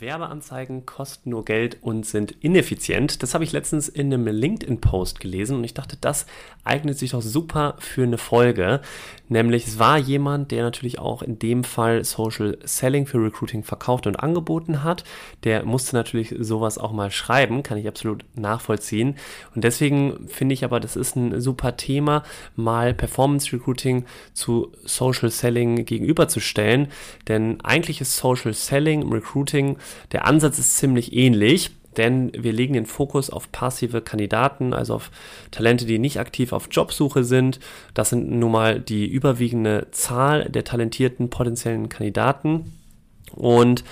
Werbeanzeigen kosten nur Geld und sind ineffizient. Das habe ich letztens in einem LinkedIn-Post gelesen und ich dachte, das eignet sich doch super für eine Folge. Nämlich es war jemand, der natürlich auch in dem Fall Social Selling für Recruiting verkauft und angeboten hat. Der musste natürlich sowas auch mal schreiben, kann ich absolut nachvollziehen. Und deswegen finde ich aber, das ist ein super Thema, mal Performance Recruiting zu Social Selling gegenüberzustellen. Denn eigentlich ist Social Selling Recruiting der Ansatz ist ziemlich ähnlich, denn wir legen den Fokus auf passive Kandidaten, also auf Talente, die nicht aktiv auf Jobsuche sind. Das sind nun mal die überwiegende Zahl der talentierten potenziellen Kandidaten. Und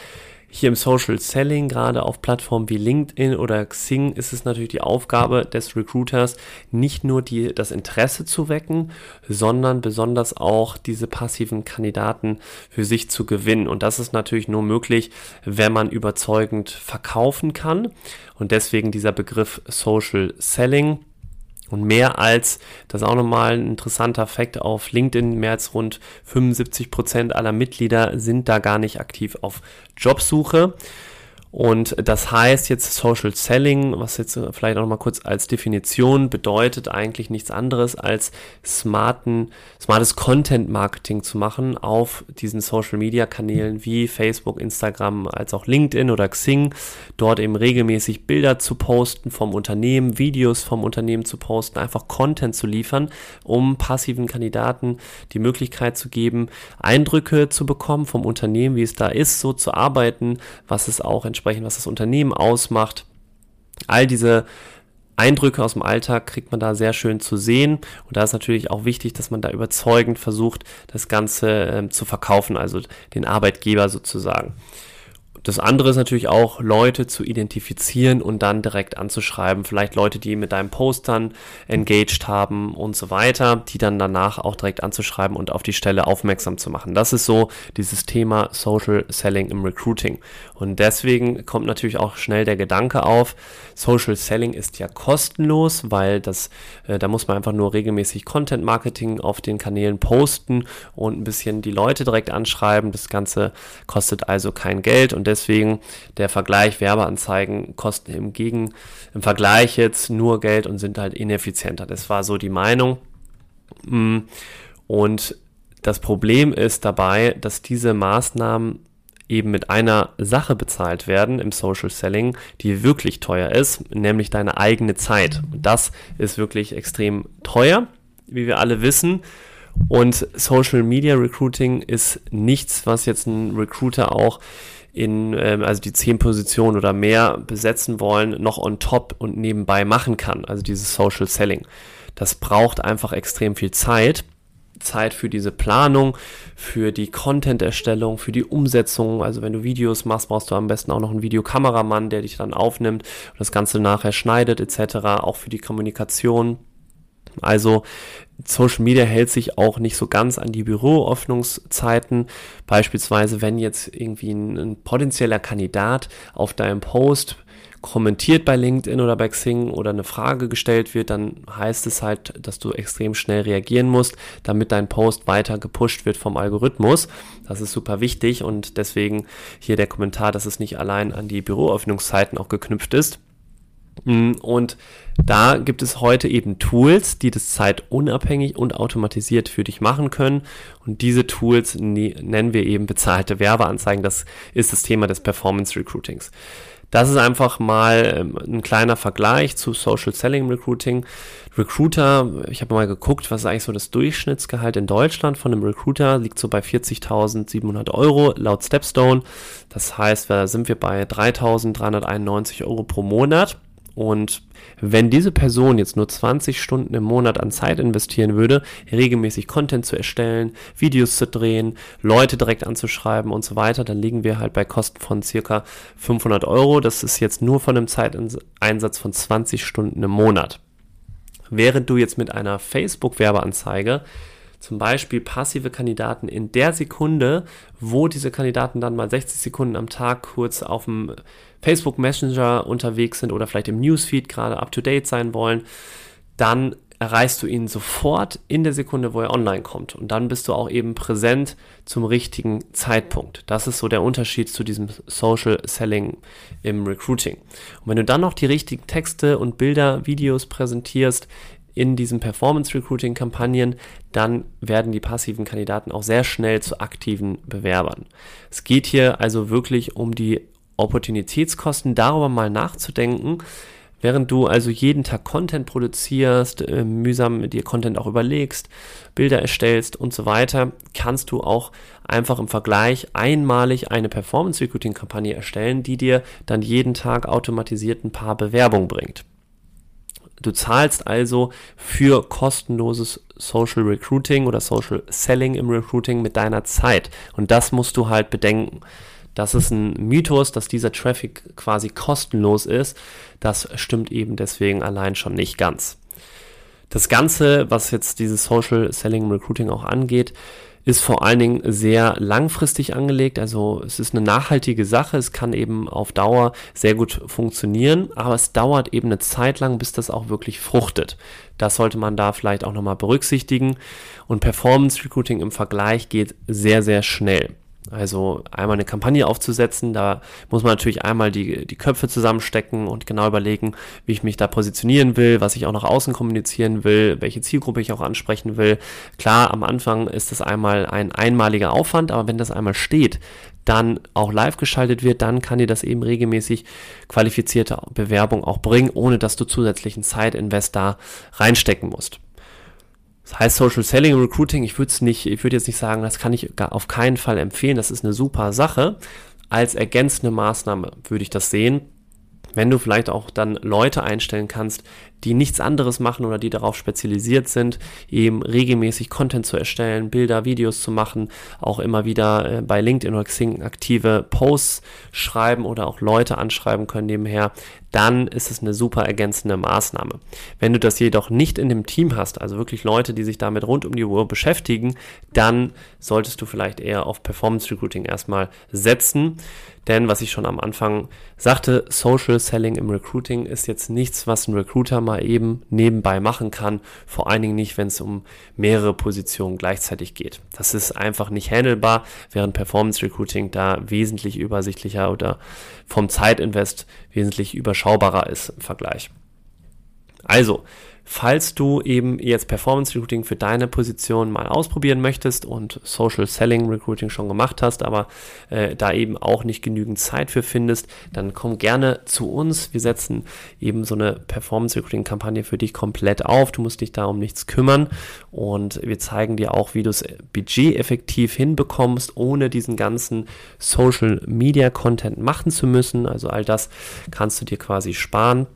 hier im Social Selling, gerade auf Plattformen wie LinkedIn oder Xing, ist es natürlich die Aufgabe des Recruiters, nicht nur die, das Interesse zu wecken, sondern besonders auch diese passiven Kandidaten für sich zu gewinnen. Und das ist natürlich nur möglich, wenn man überzeugend verkaufen kann. Und deswegen dieser Begriff Social Selling. Und mehr als, das ist auch nochmal ein interessanter Fakt, auf LinkedIn mehr als rund 75 Prozent aller Mitglieder sind da gar nicht aktiv auf Jobsuche. Und das heißt jetzt Social Selling, was jetzt vielleicht auch noch mal kurz als Definition bedeutet, eigentlich nichts anderes als smarten, smartes Content Marketing zu machen auf diesen Social Media Kanälen wie Facebook, Instagram, als auch LinkedIn oder Xing. Dort eben regelmäßig Bilder zu posten vom Unternehmen, Videos vom Unternehmen zu posten, einfach Content zu liefern, um passiven Kandidaten die Möglichkeit zu geben, Eindrücke zu bekommen vom Unternehmen, wie es da ist, so zu arbeiten, was es auch entsprechend sprechen, was das Unternehmen ausmacht. All diese Eindrücke aus dem Alltag kriegt man da sehr schön zu sehen. Und da ist natürlich auch wichtig, dass man da überzeugend versucht, das Ganze äh, zu verkaufen, also den Arbeitgeber sozusagen. Das andere ist natürlich auch, Leute zu identifizieren und dann direkt anzuschreiben. Vielleicht Leute, die mit deinem Post dann engaged haben und so weiter, die dann danach auch direkt anzuschreiben und auf die Stelle aufmerksam zu machen. Das ist so dieses Thema Social Selling im Recruiting. Und deswegen kommt natürlich auch schnell der Gedanke auf, Social Selling ist ja kostenlos, weil das, äh, da muss man einfach nur regelmäßig Content Marketing auf den Kanälen posten und ein bisschen die Leute direkt anschreiben. Das Ganze kostet also kein Geld und deswegen der Vergleich Werbeanzeigen kosten im Gegen, im Vergleich jetzt nur Geld und sind halt ineffizienter. Das war so die Meinung. Mm. Und das Problem ist dabei, dass diese Maßnahmen eben mit einer Sache bezahlt werden im Social Selling, die wirklich teuer ist, nämlich deine eigene Zeit. Und das ist wirklich extrem teuer, wie wir alle wissen. Und Social Media Recruiting ist nichts, was jetzt ein Recruiter auch in, ähm, also die zehn Positionen oder mehr besetzen wollen, noch on top und nebenbei machen kann. Also dieses Social Selling. Das braucht einfach extrem viel Zeit. Zeit für diese Planung, für die Content-Erstellung, für die Umsetzung. Also wenn du Videos machst, brauchst du am besten auch noch einen Videokameramann, der dich dann aufnimmt und das Ganze nachher schneidet etc. Auch für die Kommunikation. Also Social Media hält sich auch nicht so ganz an die Büroöffnungszeiten. Beispielsweise, wenn jetzt irgendwie ein, ein potenzieller Kandidat auf deinem Post kommentiert bei LinkedIn oder bei Xing oder eine Frage gestellt wird, dann heißt es halt, dass du extrem schnell reagieren musst, damit dein Post weiter gepusht wird vom Algorithmus. Das ist super wichtig und deswegen hier der Kommentar, dass es nicht allein an die Büroöffnungszeiten auch geknüpft ist. Mm, und da gibt es heute eben Tools, die das zeitunabhängig und automatisiert für dich machen können. Und diese Tools nennen wir eben bezahlte Werbeanzeigen. Das ist das Thema des Performance Recruitings. Das ist einfach mal ähm, ein kleiner Vergleich zu Social Selling Recruiting. Recruiter, ich habe mal geguckt, was ist eigentlich so das Durchschnittsgehalt in Deutschland von einem Recruiter, liegt so bei 40.700 Euro laut Stepstone. Das heißt, da sind wir bei 3.391 Euro pro Monat. Und wenn diese Person jetzt nur 20 Stunden im Monat an Zeit investieren würde, regelmäßig Content zu erstellen, Videos zu drehen, Leute direkt anzuschreiben und so weiter, dann liegen wir halt bei Kosten von circa 500 Euro. Das ist jetzt nur von einem Zeiteinsatz von 20 Stunden im Monat. Während du jetzt mit einer Facebook-Werbeanzeige zum Beispiel passive Kandidaten in der Sekunde, wo diese Kandidaten dann mal 60 Sekunden am Tag kurz auf dem Facebook Messenger unterwegs sind oder vielleicht im Newsfeed gerade up to date sein wollen, dann erreichst du ihn sofort in der Sekunde, wo er online kommt. Und dann bist du auch eben präsent zum richtigen Zeitpunkt. Das ist so der Unterschied zu diesem Social Selling im Recruiting. Und wenn du dann noch die richtigen Texte und Bilder, Videos präsentierst in diesen Performance Recruiting Kampagnen, dann werden die passiven Kandidaten auch sehr schnell zu aktiven Bewerbern. Es geht hier also wirklich um die Opportunitätskosten, darüber mal nachzudenken, Während du also jeden Tag Content produzierst, äh, mühsam dir Content auch überlegst, Bilder erstellst und so weiter, kannst du auch einfach im Vergleich einmalig eine Performance Recruiting Kampagne erstellen, die dir dann jeden Tag automatisiert ein paar Bewerbungen bringt. Du zahlst also für kostenloses Social Recruiting oder Social Selling im Recruiting mit deiner Zeit. Und das musst du halt bedenken. Das ist ein Mythos, dass dieser Traffic quasi kostenlos ist. Das stimmt eben deswegen allein schon nicht ganz. Das Ganze, was jetzt dieses Social Selling Recruiting auch angeht, ist vor allen Dingen sehr langfristig angelegt. Also es ist eine nachhaltige Sache. Es kann eben auf Dauer sehr gut funktionieren, aber es dauert eben eine Zeit lang, bis das auch wirklich fruchtet. Das sollte man da vielleicht auch nochmal berücksichtigen. Und Performance Recruiting im Vergleich geht sehr, sehr schnell. Also einmal eine Kampagne aufzusetzen, da muss man natürlich einmal die, die Köpfe zusammenstecken und genau überlegen, wie ich mich da positionieren will, was ich auch nach außen kommunizieren will, welche Zielgruppe ich auch ansprechen will. Klar, am Anfang ist das einmal ein einmaliger Aufwand, aber wenn das einmal steht, dann auch live geschaltet wird, dann kann dir das eben regelmäßig qualifizierte Bewerbung auch bringen, ohne dass du zusätzlichen Zeitinvest da reinstecken musst. Das heißt Social Selling und Recruiting, ich würde nicht, ich würde jetzt nicht sagen, das kann ich auf keinen Fall empfehlen, das ist eine super Sache. Als ergänzende Maßnahme würde ich das sehen wenn du vielleicht auch dann Leute einstellen kannst, die nichts anderes machen oder die darauf spezialisiert sind, eben regelmäßig Content zu erstellen, Bilder, Videos zu machen, auch immer wieder äh, bei LinkedIn oder Xing aktive Posts schreiben oder auch Leute anschreiben können nebenher, dann ist es eine super ergänzende Maßnahme. Wenn du das jedoch nicht in dem Team hast, also wirklich Leute, die sich damit rund um die Uhr beschäftigen, dann solltest du vielleicht eher auf Performance Recruiting erstmal setzen. Denn was ich schon am Anfang sagte, Social Selling im Recruiting ist jetzt nichts, was ein Recruiter mal eben nebenbei machen kann. Vor allen Dingen nicht, wenn es um mehrere Positionen gleichzeitig geht. Das ist einfach nicht handelbar, während Performance Recruiting da wesentlich übersichtlicher oder vom Zeitinvest wesentlich überschaubarer ist im Vergleich. Also, Falls du eben jetzt Performance Recruiting für deine Position mal ausprobieren möchtest und Social Selling Recruiting schon gemacht hast, aber äh, da eben auch nicht genügend Zeit für findest, dann komm gerne zu uns. Wir setzen eben so eine Performance Recruiting Kampagne für dich komplett auf. Du musst dich da um nichts kümmern und wir zeigen dir auch, wie du es budgeteffektiv hinbekommst, ohne diesen ganzen Social Media Content machen zu müssen. Also all das kannst du dir quasi sparen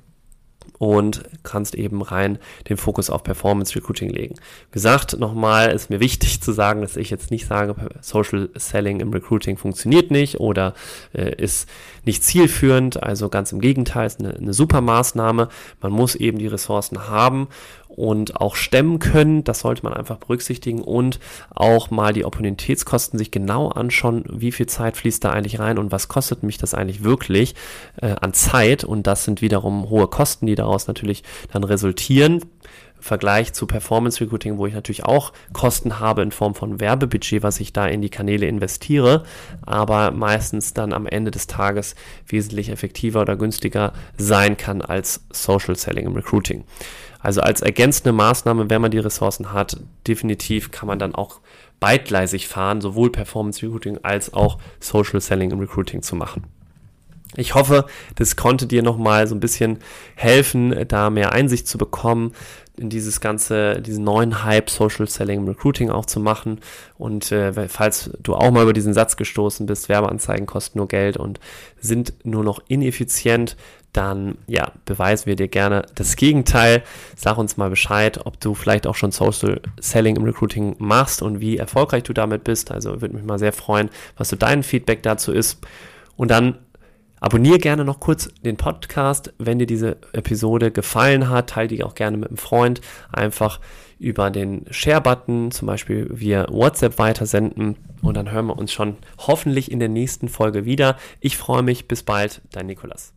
und kannst eben rein den Fokus auf Performance Recruiting legen. Wie gesagt, nochmal ist mir wichtig zu sagen, dass ich jetzt nicht sage, Social Selling im Recruiting funktioniert nicht oder äh, ist nicht zielführend. Also ganz im Gegenteil, ist eine, eine super Maßnahme. Man muss eben die Ressourcen haben und auch stemmen können. Das sollte man einfach berücksichtigen und auch mal die Opportunitätskosten sich genau anschauen, wie viel Zeit fließt da eigentlich rein und was kostet mich das eigentlich wirklich äh, an Zeit. Und das sind wiederum hohe Kosten, die daraus natürlich dann resultieren. Vergleich zu Performance Recruiting, wo ich natürlich auch Kosten habe in Form von Werbebudget, was ich da in die Kanäle investiere, aber meistens dann am Ende des Tages wesentlich effektiver oder günstiger sein kann als Social Selling im Recruiting. Also als ergänzende Maßnahme, wenn man die Ressourcen hat, definitiv kann man dann auch beidgleisig fahren, sowohl Performance Recruiting als auch Social Selling im Recruiting zu machen. Ich hoffe, das konnte dir nochmal so ein bisschen helfen, da mehr Einsicht zu bekommen, in dieses ganze, diesen neuen Hype Social Selling Recruiting auch zu machen. Und äh, falls du auch mal über diesen Satz gestoßen bist, Werbeanzeigen kosten nur Geld und sind nur noch ineffizient, dann ja, beweisen wir dir gerne das Gegenteil. Sag uns mal Bescheid, ob du vielleicht auch schon Social Selling im Recruiting machst und wie erfolgreich du damit bist. Also würde mich mal sehr freuen, was so dein Feedback dazu ist. Und dann Abonniere gerne noch kurz den Podcast, wenn dir diese Episode gefallen hat. Teile die auch gerne mit einem Freund. Einfach über den Share-Button, zum Beispiel via WhatsApp weitersenden. Und dann hören wir uns schon hoffentlich in der nächsten Folge wieder. Ich freue mich. Bis bald, dein Nikolas.